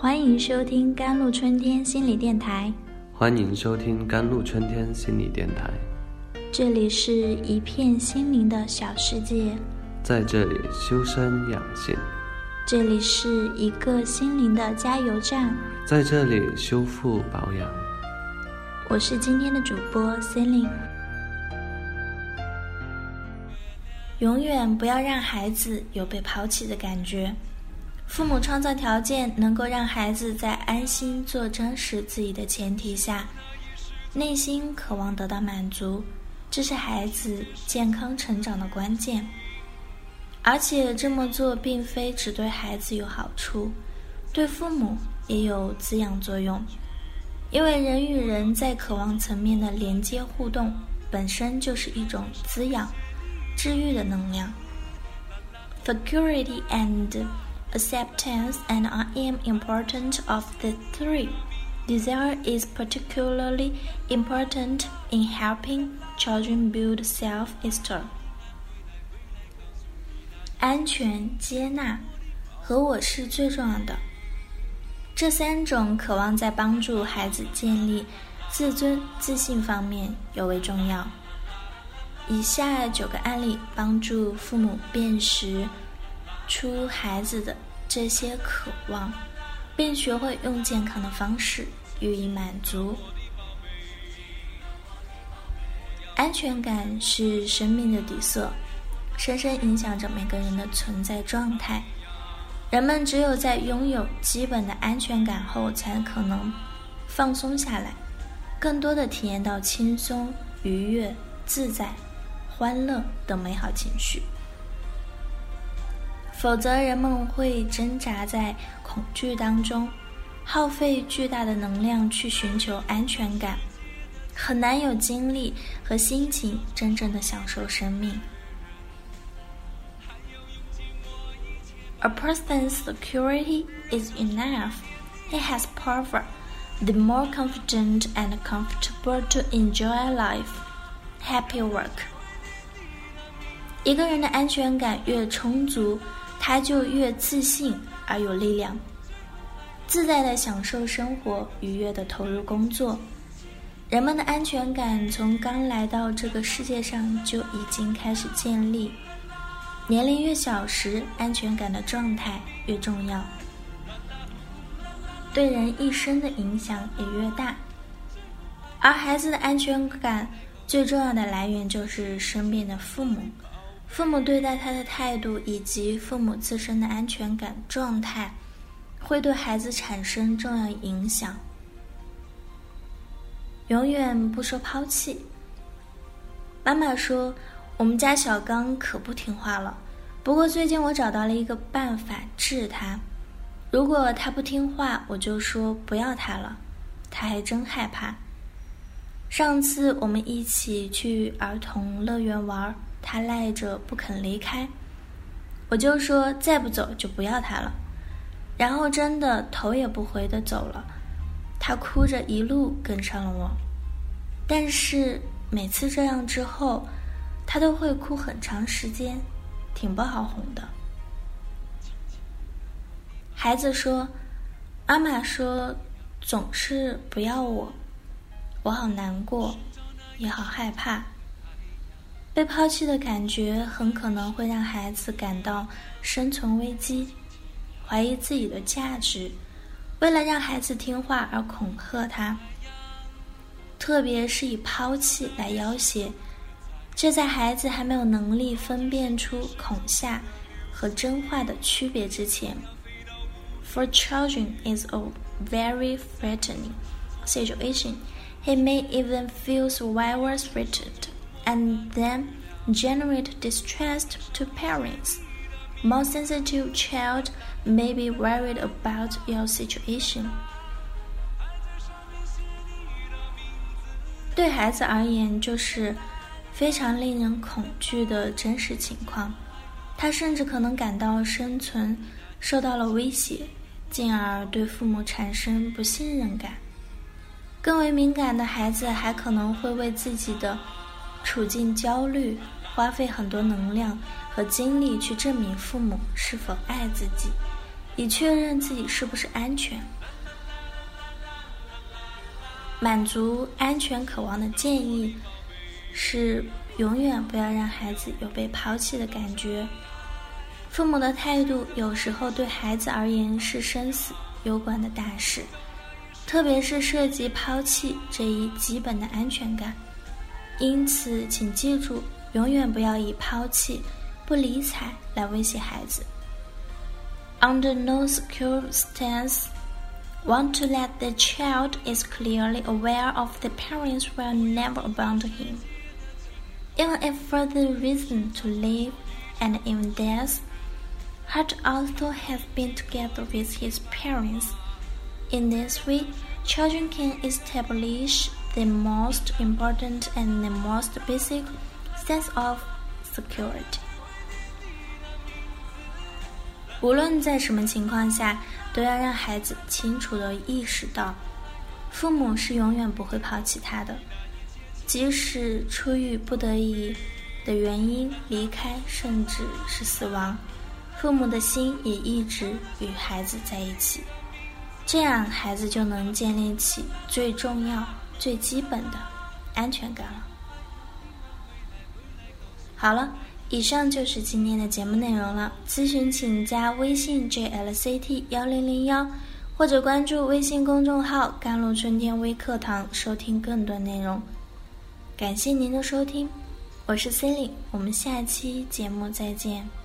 欢迎收听甘露春天心理电台。欢迎收听甘露春天心理电台。这里是一片心灵的小世界，在这里修身养性，这里是一个心灵的加油站，在这里修复保养。我是今天的主播 Celine。永远不要让孩子有被抛弃的感觉。父母创造条件，能够让孩子在安心做真实自己的前提下，内心渴望得到满足，这是孩子健康成长的关键。而且这么做并非只对孩子有好处，对父母也有滋养作用。因为人与人在渴望层面的连接互动，本身就是一种滋养、治愈的能量。Security and acceptance and I am important of the three. Desire is particularly important in helping children build self-esteem. 安全、接纳和我是最重要的。这三种渴望在帮助孩子建立自尊、自信方面尤为重要。以下九个案例帮助父母辨识。 出孩子的这些渴望，并学会用健康的方式予以满足。安全感是生命的底色，深深影响着每个人的存在状态。人们只有在拥有基本的安全感后，才可能放松下来，更多的体验到轻松、愉悦、自在、欢乐等美好情绪。否则，人们会挣扎在恐惧当中，耗费巨大的能量去寻求安全感，很难有精力和心情真正的享受生命。A person's security is enough. He has power. The more confident and comfortable to enjoy life. Happy work. 一个人的安全感越充足。 他就越自信而有力量，自在的享受生活，愉悦的投入工作。人们的安全感从刚来到这个世界上就已经开始建立。年龄越小时，安全感的状态越重要，对人一生的影响也越大。而孩子的安全感最重要的来源就是身边的父母。父母对待他的态度，以及父母自身的安全感状态，会对孩子产生重要影响。永远不说抛弃。妈妈说：“我们家小刚可不听话了，不过最近我找到了一个办法治他。如果他不听话，我就说不要他了。他还真害怕。上次我们一起去儿童乐园玩。”他赖着不肯离开，我就说再不走就不要他了。然后真的头也不回的走了，他哭着一路跟上了我。但是每次这样之后，他都会哭很长时间，挺不好哄的。孩子说：“妈妈说总是不要我，我好难过，也好害怕。”被抛弃的感觉很可能会让孩子感到生存危机，怀疑自己的价值。为了让孩子听话而恐吓他，特别是以抛弃来要挟，这在孩子还没有能力分辨出恐吓和真话的区别之前，For children is a very threatening situation. He may even feel survivor threatened. and then generate distress to parents. More sensitive child may be worried about your situation. 对孩子而言，就是非常令人恐惧的真实情况。他甚至可能感到生存受到了威胁，进而对父母产生不信任感。更为敏感的孩子还可能会为自己的 处境焦虑，花费很多能量和精力去证明父母是否爱自己，以确认自己是不是安全。满足安全渴望的建议是：永远不要让孩子有被抛弃的感觉。父母的态度有时候对孩子而言是生死攸关的大事，特别是涉及抛弃这一基本的安全感。因此，请记住，永远不要以抛弃、不理睬来威胁孩子。Under no circumstance. want to let the child is clearly aware of the parents will never abandon him. Even if further reason to live and even death, Hart also has been together with his parents. In this way, children can establish the most important and the most basic sense of security. 无论在什么情况下，都要让孩子清楚的意识到，父母是永远不会抛弃他的，即使出于不得已的原因离开，甚至是死亡，父母的心也一直与孩子在一起。这样，孩子就能建立起最重要、最基本的安全感了。好了。以上就是今天的节目内容了。咨询请加微信 jlct 幺零零幺，或者关注微信公众号“甘露春天微课堂”收听更多内容。感谢您的收听，我是 c e l i n e 我们下期节目再见。